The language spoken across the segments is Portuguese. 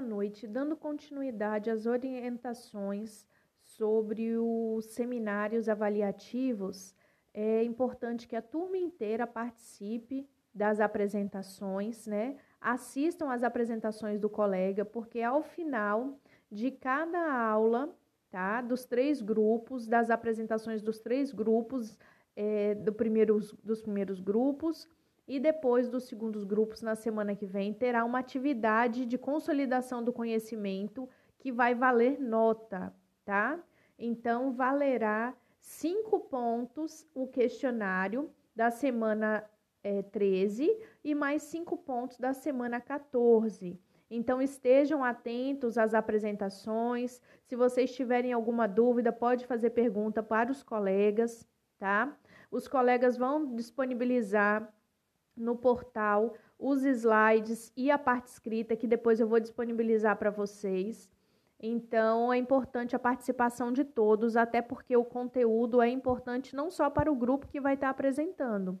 boa noite. Dando continuidade às orientações sobre os seminários avaliativos, é importante que a turma inteira participe das apresentações, né? Assistam às apresentações do colega, porque ao final de cada aula, tá? Dos três grupos, das apresentações dos três grupos, é, do primeiros, dos primeiros grupos e depois dos segundos grupos na semana que vem, terá uma atividade de consolidação do conhecimento que vai valer nota, tá? Então, valerá cinco pontos o questionário da semana é, 13 e mais cinco pontos da semana 14. Então, estejam atentos às apresentações. Se vocês tiverem alguma dúvida, pode fazer pergunta para os colegas, tá? Os colegas vão disponibilizar no portal os slides e a parte escrita, que depois eu vou disponibilizar para vocês. Então, é importante a participação de todos, até porque o conteúdo é importante não só para o grupo que vai estar apresentando,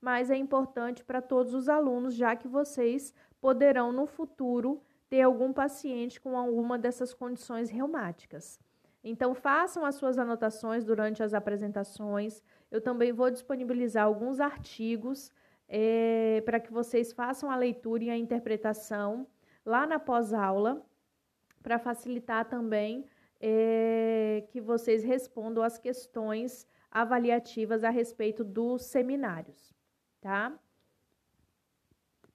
mas é importante para todos os alunos, já que vocês poderão no futuro ter algum paciente com alguma dessas condições reumáticas. Então, façam as suas anotações durante as apresentações. Eu também vou disponibilizar alguns artigos é, para que vocês façam a leitura e a interpretação lá na pós-aula para facilitar também é, que vocês respondam as questões avaliativas a respeito dos seminários, tá?